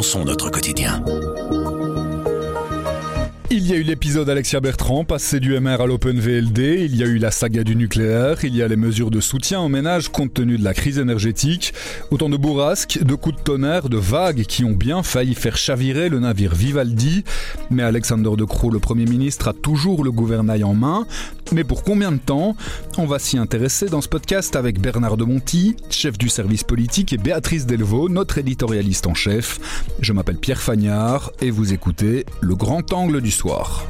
notre quotidien. Il y a eu l'épisode Alexia Bertrand, passé du MR à l'Open VLD, il y a eu la saga du nucléaire, il y a les mesures de soutien aux ménages compte tenu de la crise énergétique, autant de bourrasques, de coups de tonnerre, de vagues qui ont bien failli faire chavirer le navire Vivaldi, mais Alexander De Croo, le Premier ministre, a toujours le gouvernail en main, mais pour combien de temps On va s'y intéresser dans ce podcast avec Bernard de Monti, chef du service politique, et Béatrice Delvaux, notre éditorialiste en chef. Je m'appelle Pierre Fagnard et vous écoutez Le Grand Angle du Soir.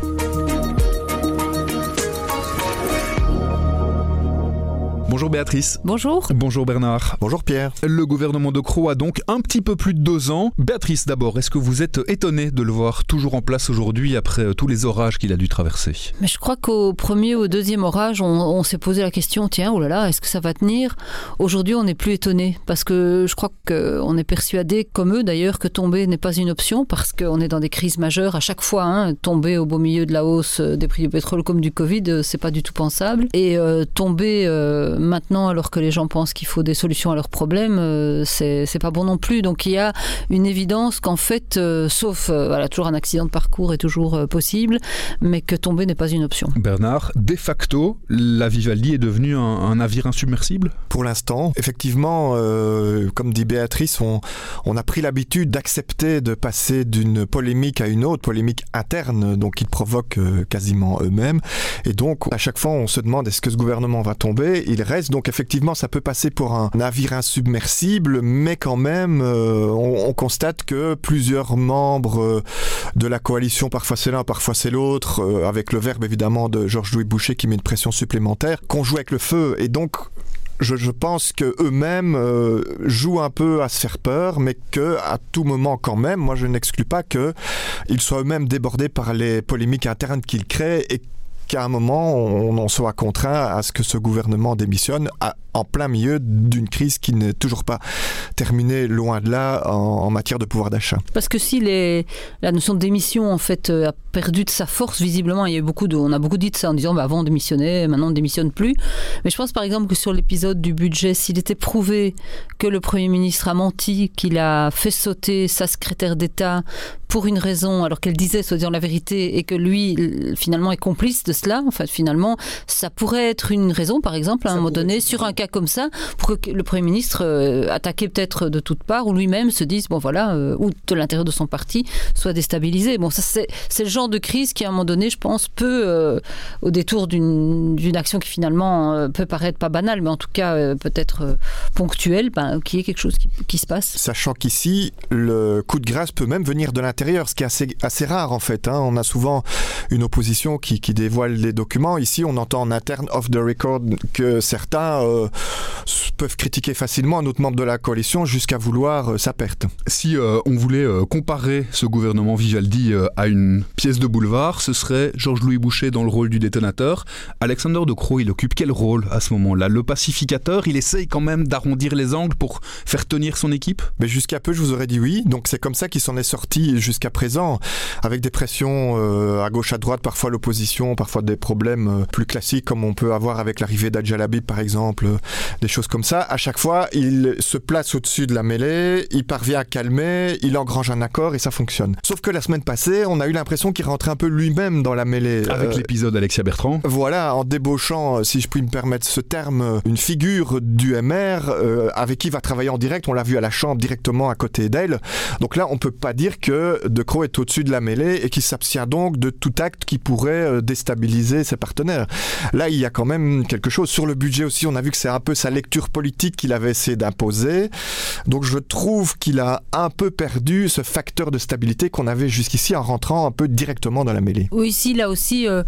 Bonjour Béatrice. Bonjour. Bonjour Bernard. Bonjour Pierre. Le gouvernement de Croix a donc un petit peu plus de deux ans. Béatrice d'abord, est-ce que vous êtes étonnée de le voir toujours en place aujourd'hui après euh, tous les orages qu'il a dû traverser? Mais je crois qu'au premier ou au deuxième orage, on, on s'est posé la question, tiens, oh là là, est-ce que ça va tenir? Aujourd'hui, on n'est plus étonné parce que je crois qu'on est persuadé, comme eux d'ailleurs, que tomber n'est pas une option parce qu'on est dans des crises majeures à chaque fois. Hein, tomber au beau milieu de la hausse des prix du pétrole comme du Covid, euh, c'est pas du tout pensable. Et euh, tomber euh, maintenant, alors que les gens pensent qu'il faut des solutions à leurs problèmes, euh, c'est pas bon non plus. Donc il y a une évidence qu'en fait, euh, sauf euh, voilà, toujours un accident de parcours est toujours euh, possible, mais que tomber n'est pas une option. Bernard, de facto, la Vivaldi est devenue un, un navire insubmersible? Pour l'instant, effectivement, euh, comme dit Béatrice, on, on a pris l'habitude d'accepter de passer d'une polémique à une autre, polémique interne, donc ils provoquent euh, quasiment eux-mêmes. Et donc, à chaque fois, on se demande est-ce que ce gouvernement va tomber? Il donc effectivement, ça peut passer pour un navire insubmersible, mais quand même, euh, on, on constate que plusieurs membres euh, de la coalition, parfois c'est l'un, parfois c'est l'autre, euh, avec le verbe évidemment de Georges-Louis Boucher qui met une pression supplémentaire, qu'on joue avec le feu. Et donc, je, pense que eux-mêmes jouent un peu à se faire peur, mais que à tout moment quand même, moi je n'exclus pas que ils soient eux-mêmes débordés par les polémiques internes qu'ils créent et qu'à un moment on en soit contraint à ce que ce gouvernement démissionne à, en plein milieu d'une crise qui n'est toujours pas terminée loin de là en, en matière de pouvoir d'achat. Parce que si les, la notion de démission en fait euh, a perdu de sa force visiblement, il y a eu beaucoup de, on a beaucoup dit de ça en disant bah, avant on démissionnait, maintenant on ne démissionne plus. Mais je pense par exemple que sur l'épisode du budget, s'il était prouvé que le Premier ministre a menti, qu'il a fait sauter sa secrétaire d'État pour une raison alors qu'elle disait soit disant la vérité et que lui finalement est complice de cela, en fait finalement ça pourrait être une raison par exemple à un Ça moment donné sur un comme ça pour que le Premier ministre euh, attaqué peut-être de toutes parts ou lui-même se dise bon voilà euh, ou de l'intérieur de son parti soit déstabilisé. Bon ça c'est le genre de crise qui à un moment donné je pense peut euh, au détour d'une action qui finalement euh, peut paraître pas banale mais en tout cas euh, peut-être ponctuelle ben, qui est quelque chose qui, qui se passe. Sachant qu'ici, le coup de grâce peut même venir de l'intérieur, ce qui est assez, assez rare en fait. Hein. On a souvent une opposition qui, dévoile les documents. Ici, on entend en interne, off the record, que certains peuvent critiquer facilement un autre membre de la coalition jusqu'à vouloir euh, sa perte. Si euh, on voulait euh, comparer ce gouvernement Vivaldi à une pièce de boulevard, ce serait Georges-Louis Boucher dans le rôle du détonateur. Alexander De Croo, il occupe quel rôle à ce moment-là? Le pacificateur, il essaye quand même d'arrondir les angles pour faire tenir son équipe? Mais jusqu'à peu, je vous aurais dit oui. Donc c'est comme ça qu'il s'en est sorti jusqu'à présent, avec des pressions euh, à gauche, à droite, parfois l'opposition, parfois des problèmes euh, plus classiques comme on peut avoir avec l'arrivée d'Adjalabib par exemple, des choses comme ça. À chaque fois, il se place au-dessus de la mêlée, il parvient à calmer, il engrange un accord et ça fonctionne. Sauf que la semaine passée, on a eu l'impression qu'il rentrait un peu lui-même dans la mêlée. Avec Euh, l'épisode Alexia Bertrand voilà, en débauchant, euh, si je puis me permettre ce terme, euh, une figure du MR euh, avec qui il va travailler en direct. On l'a vu à la chambre directement à côté d'elle. Donc là, on peut pas dire que De Croo est au-dessus de la mêlée et qu'il s'abstient donc de tout acte qui pourrait déstabiliser ses partenaires. Là, il y a quand même quelque chose. Sur le budget aussi, on a vu que c'est un peu sa lecture politique qu'il avait essayé d'imposer. Donc je trouve qu'il a un peu perdu ce facteur de stabilité qu'on avait jusqu'ici en rentrant un peu directement dans la mêlée. Oui, ici, là aussi, euh,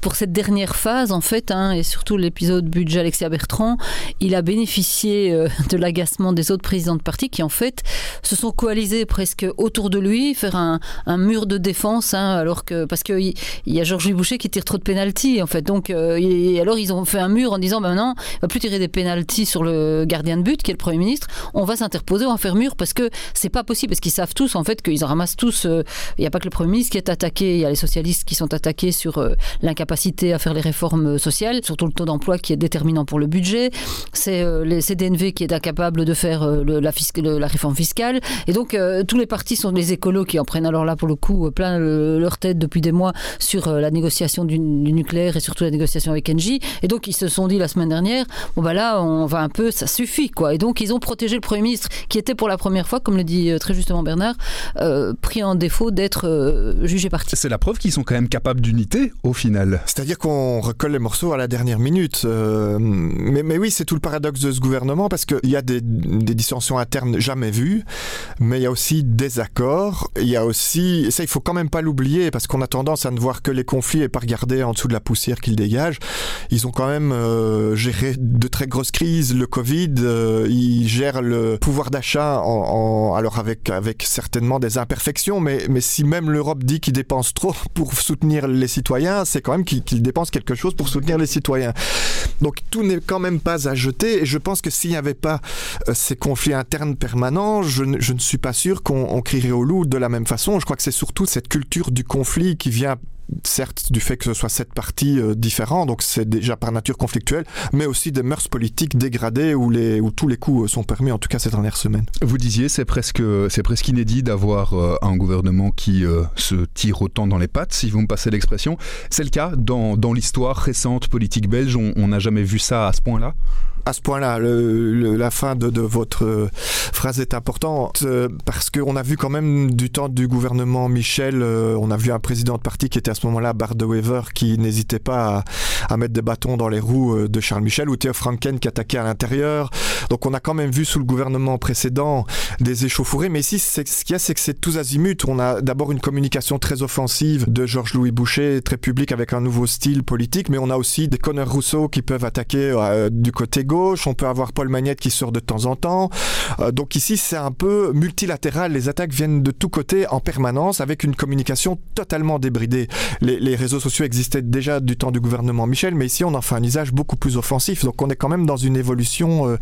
pour cette dernière phase, en fait, hein, et surtout l'épisode budget Alexia Bertrand, il a bénéficié euh, de l'agacement des autres présidents de parti qui, en fait, se sont coalisés presque autour de lui faire un, mur de défense, hein, alors que parce qu'il y, y a Georges Boucher qui tire trop de pénalty en fait. Donc et alors ils ont fait un mur en disant ben non, on va plus tirer des pénalties sur le gardien de but qui est le premier ministre. On va s'interposer, on va faire parce que c'est pas possible parce qu'ils savent tous en fait qu'ils en ramassent tous. Il n'y a pas que le premier ministre qui est attaqué, il y a les socialistes qui sont attaqués sur l'incapacité à faire les réformes sociales, surtout le taux d'emploi qui est déterminant pour le budget. C'est les CDNV qui est incapable de faire la, réforme fiscale. Et donc, euh, tous les partis sont des écolos qui en prennent alors là, pour le coup, plein leur tête depuis des mois sur euh, la négociation du, nucléaire et surtout la négociation avec Engie. Et donc, ils se sont dit la semaine dernière, bon, bah là, on va un peu, ça suffit, quoi. Et donc, ils ont protégé le Premier ministre, qui était pour la première fois, comme le dit euh, très justement Bernard, pris en défaut d'être jugé parti. C'est la preuve qu'ils sont quand même capables d'unité, au final. C'est-à-dire qu'on recolle les morceaux à la dernière minute. mais, mais oui, c'est tout le paradoxe de ce gouvernement, parce qu'il y a des, des dissensions internes jamais vues, mais il y a aussi des accords. Il y a aussi, ça il faut quand même pas l'oublier, parce qu'on a tendance à ne voir que les conflits et pas regarder en dessous de la poussière qu'ils dégagent. Ils ont quand même euh, géré de très grosses crises, le Covid, euh, ils gèrent le pouvoir d'achat, alors avec, certainement des imperfections, mais, si même l'Europe dit qu'ils dépensent trop pour soutenir les citoyens, c'est quand même qu'ils dépensent quelque chose pour soutenir les citoyens. Donc tout n'est quand même pas à jeter, et je pense que s'il n'y avait pas euh, ces conflits internes permanents, je ne suis pas sûr qu'on crierait au loup de la même façon. Je crois que c'est surtout cette culture du conflit qui vient certes du fait que ce soit sept parties euh, différents, donc c'est déjà par nature conflictuel, mais aussi des mœurs politiques dégradées où, les, où tous les coups euh, sont permis, en tout cas ces dernières semaines. Vous disiez, c'est presque, c'est presque inédit d'avoir euh, un gouvernement qui se tire autant dans les pattes, si vous me passez l'expression. C'est le cas dans, dans l'histoire récente politique belge, on n'a jamais vu ça à ce point-là? À ce point-là. la fin de, votre euh, phrase est importante euh, parce qu'on a vu quand même du temps du gouvernement Michel, euh, on a vu un président de parti qui était à ce moment-là, Bart de Wever, qui n'hésitait pas à, mettre des bâtons dans les roues de Charles Michel, ou Théo Franken qui attaquait à l'intérieur. Donc on a quand même vu sous le gouvernement précédent des échauffourées, mais ici, ce qu'il y a, c'est que c'est tous azimuts. On a d'abord une communication très offensive de Georges-Louis Boucher, très public avec un nouveau style politique, mais on a aussi des Connor Rousseau qui peuvent attaquer du côté gauche on peut avoir Paul Magnette qui sort de temps en temps. Euh, donc ici, c'est un peu multilatéral. Les attaques viennent de tous côtés en permanence avec une communication totalement débridée. Les, réseaux sociaux existaient déjà du temps du gouvernement Michel, mais ici, on en fait un usage beaucoup plus offensif. Donc on est quand même dans une évolution euh,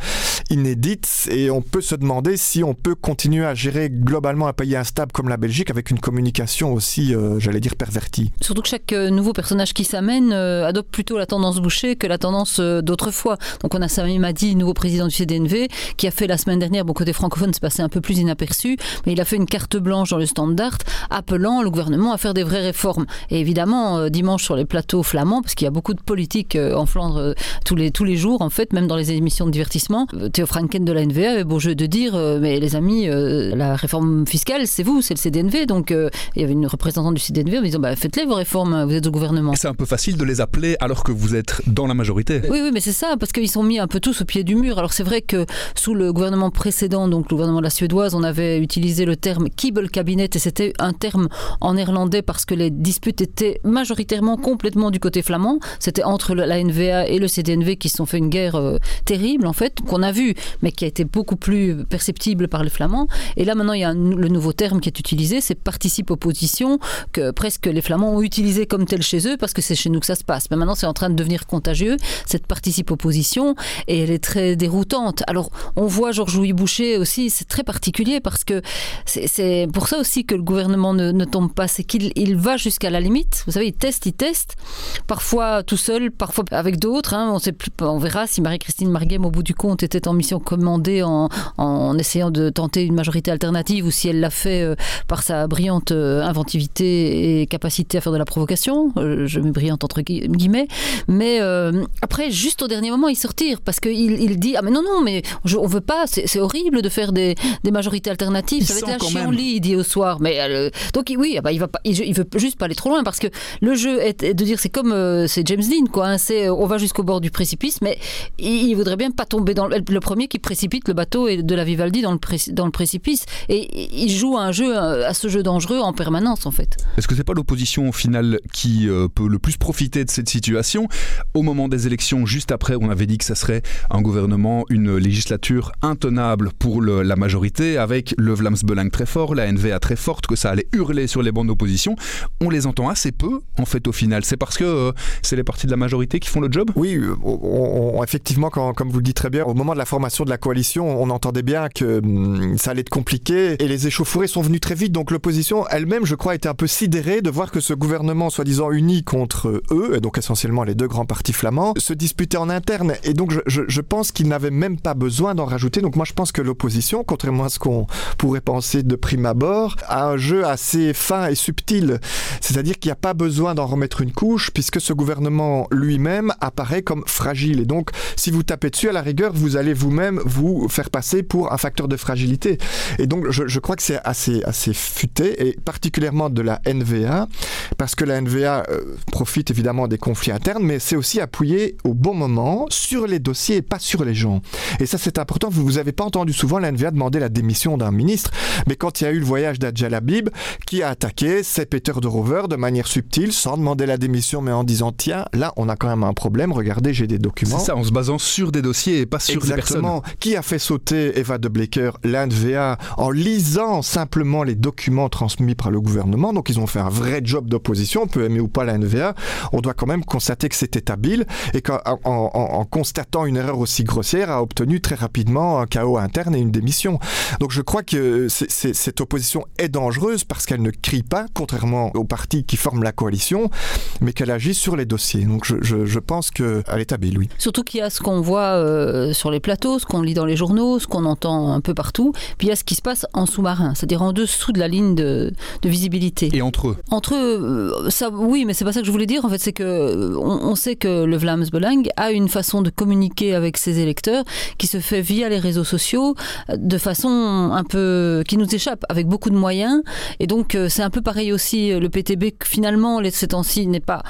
inédite et on peut se demander si on peut continuer à gérer globalement un pays instable comme la Belgique avec une communication aussi, euh, j'allais dire, pervertie. Surtout que chaque nouveau personnage qui s'amène adopte plutôt la tendance bouchée que la tendance d'autrefois. Donc on a ça m'a dit, nouveau président du CDNV, qui a fait la semaine dernière, bon côté francophone, c'est passé un peu plus inaperçu, mais il a fait une carte blanche dans le standard appelant le gouvernement à faire des vraies réformes. Et évidemment, euh, dimanche sur les plateaux flamands, parce qu'il y a beaucoup de politique euh, en Flandre euh, tous, les, tous les jours, en fait, même dans les émissions de divertissement, Théo Franken de la NVA avait beau jeu de dire, mais les amis, la réforme fiscale, c'est vous, c'est le CDNV. Donc il y avait une représentante du CDNV en disant, bah, faites-les vos réformes, vous êtes au gouvernement. C'est un peu facile de les appeler alors que vous êtes dans la majorité. Oui, oui, mais c'est ça, parce qu'ils sont mis un peu tous au pied du mur. Alors c'est vrai que sous le gouvernement précédent, donc le gouvernement de la Suédoise, on avait utilisé le terme cabinet et c'était un terme en néerlandais parce que les disputes étaient majoritairement complètement du côté flamand. C'était entre la NVA et le CDNV qui se sont fait une guerre euh, terrible en fait, qu'on a vu, mais qui a été beaucoup plus perceptible par les flamands. Et là maintenant il y a le nouveau terme qui est utilisé, c'est participe opposition, que presque les flamands ont utilisé comme tel chez eux parce que c'est chez nous que ça se passe. Mais maintenant c'est en train de devenir contagieux cette participe opposition et elle est très déroutante. Alors, on voit Georges-Louis Boucher aussi, c'est très particulier parce que c'est pour ça aussi que le gouvernement ne, tombe pas, c'est qu'il il va jusqu'à la limite. Vous savez, il teste, il teste, parfois tout seul, parfois avec d'autres. Hein. On, sait plus, on verra si Marie-Christine Marguem, au bout du compte, était en mission commandée en, en essayant de tenter une majorité alternative ou si elle l'a fait euh, par sa brillante euh, inventivité et capacité à faire de la provocation. Euh, je mets brillante entre guillemets. Mais après, juste au dernier moment, il sortir parce qu'il il dit ah mais non non mais je, on veut pas c'est horrible de faire des, des majorités alternatives. Ça va être un chiant-lit il dit au soir. Mais euh, donc oui ah bah, il va pas il, veut juste pas aller trop loin parce que le jeu est, de dire c'est comme euh, c'est James Dean quoi hein, c'est euh, on va jusqu'au bord du précipice mais il, voudrait bien pas tomber dans le, le, premier qui précipite le bateau et de la Vivaldi dans le dans le précipice. Et il joue à un jeu à ce jeu dangereux en permanence en fait. Est-ce que c'est pas l'opposition au final qui peut le plus profiter de cette situation? Au moment des élections juste après on avait dit que ça serait un gouvernement, une législature intenable pour la majorité, avec le Vlaams très fort, la NVA très forte, que ça allait hurler sur les bancs d'opposition. On les entend assez peu, en fait, au final. C'est parce que euh, c'est les partis de la majorité qui font le job? Oui, on, effectivement, comme vous le dites très bien, au moment de la formation de la coalition, on entendait bien que hum, ça allait être compliqué et les échauffourées sont venues très vite. Donc l'opposition elle-même, je crois, était un peu sidérée de voir que ce gouvernement, soi-disant uni contre eux, et donc essentiellement les deux grands partis flamands, se disputait en interne. Et donc je, je pense qu'ils n'avaient même pas besoin d'en rajouter. Donc moi je pense que l'opposition, contrairement à ce qu'on pourrait penser de prime abord, a un jeu assez fin et subtil. C'est-à-dire qu'il n'y a pas besoin d'en remettre une couche puisque ce gouvernement lui-même apparaît comme fragile. Et donc si vous tapez dessus, à la rigueur, vous allez vous-même vous faire passer pour un facteur de fragilité. Et donc je, je crois que c'est assez, assez futé, et particulièrement de la NVA, parce que la NVA euh, profite évidemment des conflits internes, mais c'est aussi appuyé au bon moment sur les dossiers et pas sur les gens. Et ça c'est important, vous n'avez pas entendu souvent la NVA demander la démission d'un ministre, mais quand il y a eu le voyage d'Adjalabib, qui a attaqué, c'est Peter de Rover de manière subtile, sans demander la démission, mais en disant tiens, là on a quand même un problème, regardez, j'ai des documents. C'est ça, en se basant sur des dossiers et pas sur Exactement. des personnes. Qui a fait sauter Eva de Blecker, la NVA, en lisant simplement les documents transmis par le gouvernement, donc ils ont fait un vrai job d'opposition, on peut aimer ou pas la NVA, on doit quand même constater que c'était habile et qu'en en, en, en, constatant une erreur aussi grossière, a obtenu très rapidement un chaos interne et une démission. Donc je crois que c est, c est, cette opposition est dangereuse parce qu'elle ne crie pas, contrairement aux partis qui forment la coalition, mais qu'elle agit sur les dossiers. Donc je, je, je pense qu'elle est habile, oui. Surtout qu'il y a ce qu'on voit euh, sur les plateaux, ce qu'on lit dans les journaux, ce qu'on entend un peu partout, puis il y a ce qui se passe en sous-marin, c'est-à-dire en dessous de la ligne de, de visibilité. Et entre eux Entre eux, euh, ça, oui, mais c'est pas ça que je voulais dire. En fait, c'est que on, on, sait que le Vlaams Belang a une façon de communiquer avec ses électeurs qui se fait via les réseaux sociaux de façon un peu qui nous échappe avec beaucoup de moyens. Et donc euh, c'est un peu pareil aussi le PTB finalement les ces temps-ci n'est pas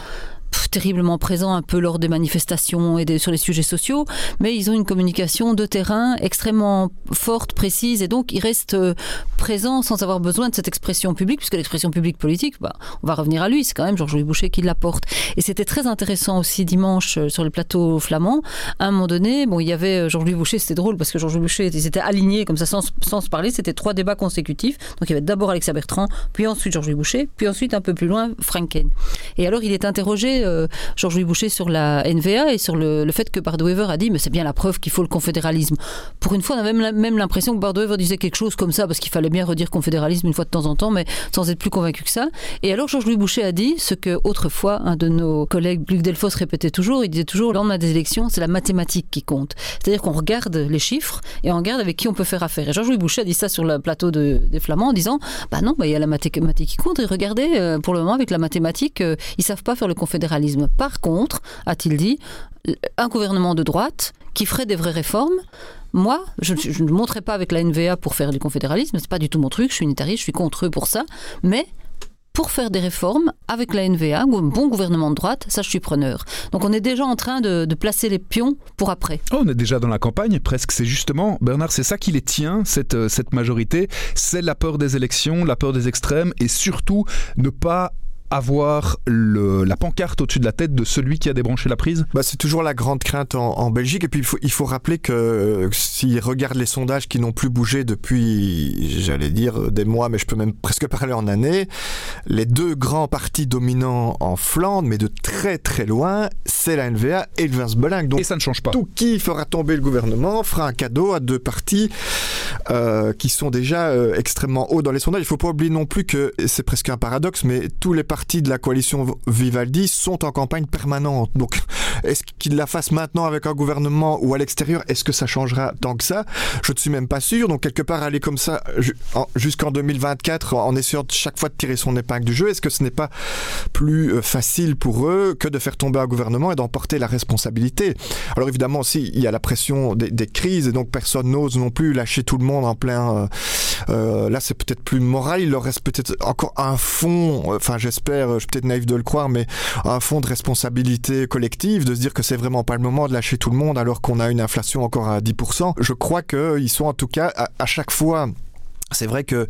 terriblement présent un peu lors des manifestations et sur les sujets sociaux, mais ils ont une communication de terrain extrêmement forte, précise, et donc ils restent euh, présents sans avoir besoin de cette expression publique, puisque l'expression publique politique, bah, on va revenir à lui, c'est quand même Georges-Louis Boucher qui l'apporte. Et c'était très intéressant aussi dimanche euh, sur le plateau flamand. À un moment donné, bon, il y avait euh, Georges-Louis Boucher, c'était drôle parce que Georges-Louis Boucher ils étaient alignés comme ça sans, sans se parler, c'était trois débats consécutifs. Donc il y avait d'abord Alexia Bertrand, puis ensuite Georges-Louis Boucher, puis ensuite un peu plus loin Franken. Et alors il est interrogé euh, Georges-Louis Boucher sur la NVA et sur le, le fait que Bardwever a dit mais c'est bien la preuve qu'il faut le confédéralisme. Pour une fois, on a même, l'impression que Bardwever disait quelque chose comme ça parce qu'il fallait bien redire confédéralisme une fois de temps en temps, mais sans être plus convaincu que ça. Et alors Georges-Louis Boucher a dit ce que autrefois un de nos collègues Luc Delfos répétait toujours, il disait toujours lors des élections, c'est la mathématique qui compte. C'est-à-dire qu'on regarde les chiffres et on regarde avec qui on peut faire affaire. Et Georges-Louis Boucher a dit ça sur le plateau de, des Flamands en disant bah non, bah, il y a la mathématique qui compte et regardez euh, pour le moment avec la mathématique, euh, ils savent pas faire le confédéralisme. Par contre, a-t-il dit, un gouvernement de droite qui ferait des vraies réformes, moi, je, ne montrerai pas avec la NVA pour faire du confédéralisme, c'est pas du tout mon truc, je suis unitariste, je suis contre eux pour ça, mais pour faire des réformes avec la NVA un bon gouvernement de droite, ça je suis preneur. Donc on est déjà en train de, placer les pions pour après. Oh, on est déjà dans la campagne presque. C'est justement, Bernard, c'est ça qui les tient, cette, cette majorité. C'est la peur des élections, la peur des extrêmes et surtout ne pas avoir le, la pancarte au-dessus de la tête de celui qui a débranché la prise bah, C'est toujours la grande crainte en, en Belgique. Et puis il faut, il faut rappeler que euh, s'ils regardent les sondages qui n'ont plus bougé depuis, j'allais dire, des mois, mais je peux même presque parler en années, les deux grands partis dominants en Flandre, mais de très très loin, c'est la NVA et le Vinsbeling. Donc et ça ne change pas. Tout qui fera tomber le gouvernement fera un cadeau à deux partis euh, qui sont déjà euh, extrêmement hauts dans les sondages. Il ne faut pas oublier non plus que c'est presque un paradoxe, mais tous les partis de la coalition Vivaldi sont en campagne permanente. Donc, est-ce qu'ils la fassent maintenant avec un gouvernement ou à l'extérieur? Est-ce que ça changera tant que ça? Je ne suis même pas sûr. Donc, quelque part, aller comme ça jusqu'en 2024 en essayant chaque fois de tirer son épingle du jeu, est-ce que ce n'est pas plus euh, facile pour eux que de faire tomber un gouvernement et d'emporter la responsabilité? Alors, évidemment, aussi, il y a la pression des, des crises et donc personne n'ose non plus lâcher tout le monde en plein. Euh, euh, là, c'est peut-être plus moral. Il leur reste peut-être encore un fond. Enfin, j'espère. Je suis peut-être naïf de le croire, mais un fond de responsabilité collective, de se dire que c'est vraiment pas le moment de lâcher tout le monde alors qu'on a une inflation encore à 10%. Je crois qu'ils sont en tout cas à, à chaque fois C'est vrai que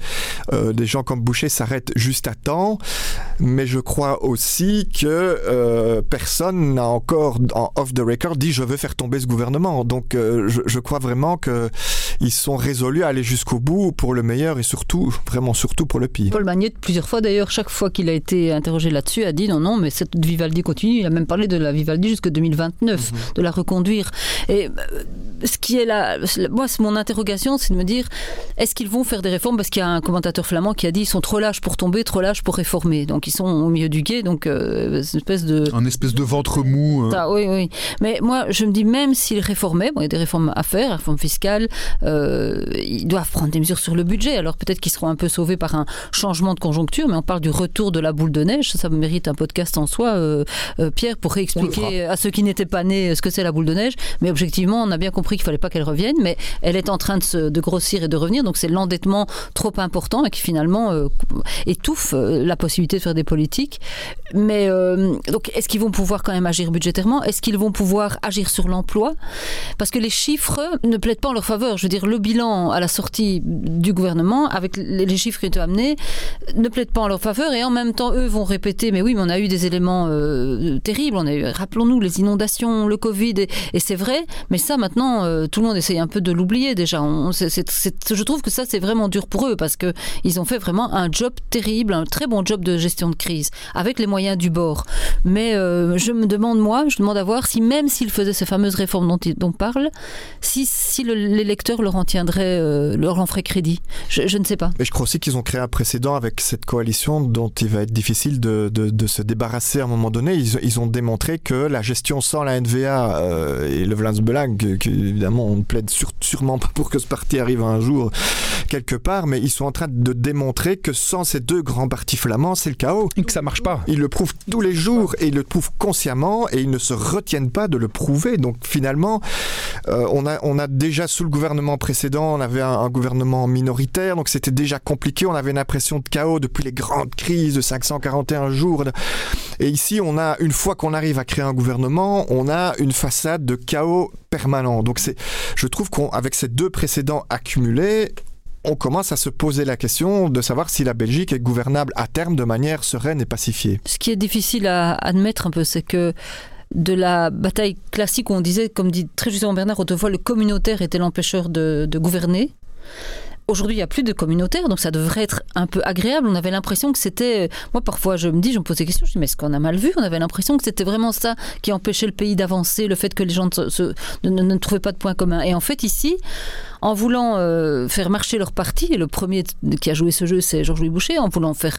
euh, des gens comme Boucher s'arrêtent juste à temps, mais je crois aussi que euh, personne n'a encore, en off the record, dit je veux faire tomber ce gouvernement. Donc euh, je, je, crois vraiment qu'ils sont résolus à aller jusqu'au bout pour le meilleur et surtout, vraiment surtout pour le pire. Paul Magnette, plusieurs fois d'ailleurs, chaque fois qu'il a été interrogé là-dessus, a dit non, non, mais cette Vivaldi continue. Il a même parlé de la Vivaldi jusqu'en 2029, mm -hmm. de la reconduire. Et ce qui est là, moi, mon interrogation, c'est de me dire est-ce qu'ils vont faire des réformes? Parce qu'il y a un commentateur flamand qui a dit ils sont trop lâches pour tomber, trop lâches pour réformer. Donc ils sont au milieu du guet, donc euh, une espèce de un espèce de ventre mou. Euh... Ah, oui, oui. Mais moi, je me dis même s'ils réformaient, bon, il y a des réformes à faire, réformes fiscales, euh, ils doivent prendre des mesures sur le budget. Alors peut-être qu'ils seront un peu sauvés par un changement de conjoncture, mais on parle du retour de la boule de neige. Ça, ça mérite un podcast en soi, euh, Pierre, pour réexpliquer à ceux qui n'étaient pas nés ce que c'est la boule de neige. Mais objectivement, on a bien compris qu'il fallait pas qu'elle revienne, mais elle est en train de, se, de grossir et de revenir. Donc c'est l'endettement trop important et qui finalement euh, étouffe euh, la possibilité de faire des politiques. Mais euh, donc, est-ce qu'ils vont pouvoir quand même agir budgétairement? Est-ce qu'ils vont pouvoir agir sur l'emploi? Parce que les chiffres ne plaident pas en leur faveur. Je veux dire, le bilan à la sortie du gouvernement, avec les chiffres qui été amenés, ne plaident pas en leur faveur. Et en même temps, eux vont répéter mais oui, mais on a eu des éléments terribles. Rappelons-nous, les inondations, le Covid, et c'est vrai. Mais ça, maintenant, euh, tout le monde essaye un peu de l'oublier déjà. Je trouve que ça, c'est vraiment dur pour eux parce qu'ils ont fait vraiment un job terrible, un très bon job de gestion de crise, avec les moyens du bord. Mais euh, je me demande, moi, je demande à voir si même s'ils faisaient ces fameuses réformes dont, on parle, si, si l'électeur leur en tiendrait, euh, leur en ferait crédit. Je, ne sais pas. Mais je crois aussi qu'ils ont créé un précédent avec cette coalition dont il va être difficile de, de, se débarrasser à un moment donné. Ils, ils, ont démontré que la gestion sans la NVA et le Vlaams-Belang, évidemment on ne plaide sur, sûrement pas pour que ce parti arrive un jour quelque part, mais ils sont en train de démontrer que sans ces deux grands partis flamands, c'est le chaos. Et que ça marche pas. Ils le prouvent tous les jours et ils le prouvent consciemment et ils ne se retiennent pas de le prouver. Donc finalement, euh, on, a, on a déjà sous le gouvernement précédent, on avait un, un gouvernement minoritaire, donc c'était déjà compliqué. On avait une impression de chaos depuis les grandes crises de 541 jours. Et ici, on a une fois qu'on arrive à créer un gouvernement, on a une façade de chaos Donc c'est, je trouve qu'avec ces deux précédents accumulés, on commence à se poser la question de savoir si la Belgique est gouvernable à terme de manière sereine et pacifiée. Ce qui est difficile à admettre un peu, c'est que de la bataille classique où on disait, comme dit très justement Bernard, autrefois le communautaire était l'empêcheur de gouverner. Aujourd'hui, il n'y a plus de communautaire, donc ça devrait être un peu agréable. On avait l'impression que c'était... Moi, parfois, je me dis, je me pose des questions, je dis, mais est-ce qu'on a mal vu? On avait l'impression que c'était vraiment ça qui empêchait le pays d'avancer, le fait que les gens ne, ne, trouvaient pas de points communs. Et en fait, ici, en voulant euh, faire marcher leur parti, et le premier qui a joué ce jeu, c'est Georges-Louis Boucher, en voulant faire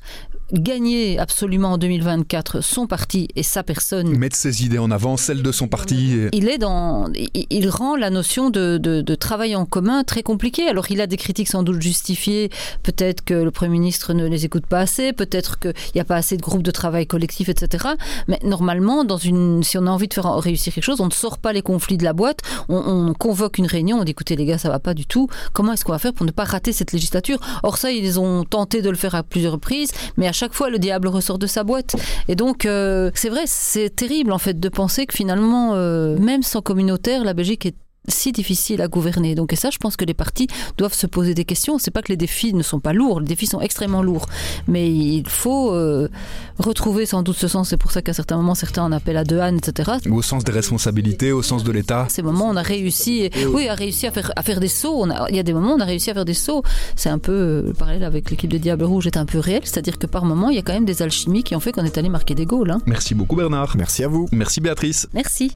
gagner absolument en 2024 son parti et sa personne. Mettre ses idées en avant, celle de son parti. Et... Il est dans, il, il rend la notion de, de, de travail en commun très compliquée. Alors il a des critiques sans doute justifiées. Peut-être que le Premier ministre ne les écoute pas assez. Peut-être qu'il n'y a pas assez de groupes de travail collectif, etc. Mais normalement, dans une, si on a envie de faire réussir quelque chose, on ne sort pas les conflits de la boîte. On, on convoque une réunion. On dit écoutez les gars, ça va pas du tout. Comment est-ce qu'on va faire pour ne pas rater cette législature? Or ça, ils ont tenté de le faire à plusieurs reprises, mais à chaque fois le diable ressort de sa boîte et donc euh, c'est vrai c'est terrible en fait de penser que finalement euh, même sans communautaire la Belgique est si difficile à gouverner. Donc et ça, je pense que les partis doivent se poser des questions. C'est pas que les défis ne sont pas lourds, les défis sont extrêmement lourds, mais il faut euh, retrouver sans doute ce sens. C'est pour ça qu'à certains moments, certains en appellent à deux ânes, etc. Au sens des responsabilités, au sens de l'État. Ces moments, on a réussi, oui, a réussi à faire à faire des sauts. On a, il y a des moments, on a réussi à faire des sauts. C'est un peu euh, le parallèle avec l'équipe de Diable Rouge est un peu réel, c'est-à-dire que par moment, il y a quand même des alchimies qui ont fait qu'on est allé marquer des goals. Hein. Merci beaucoup Bernard. Merci à vous. Merci Béatrice. Merci.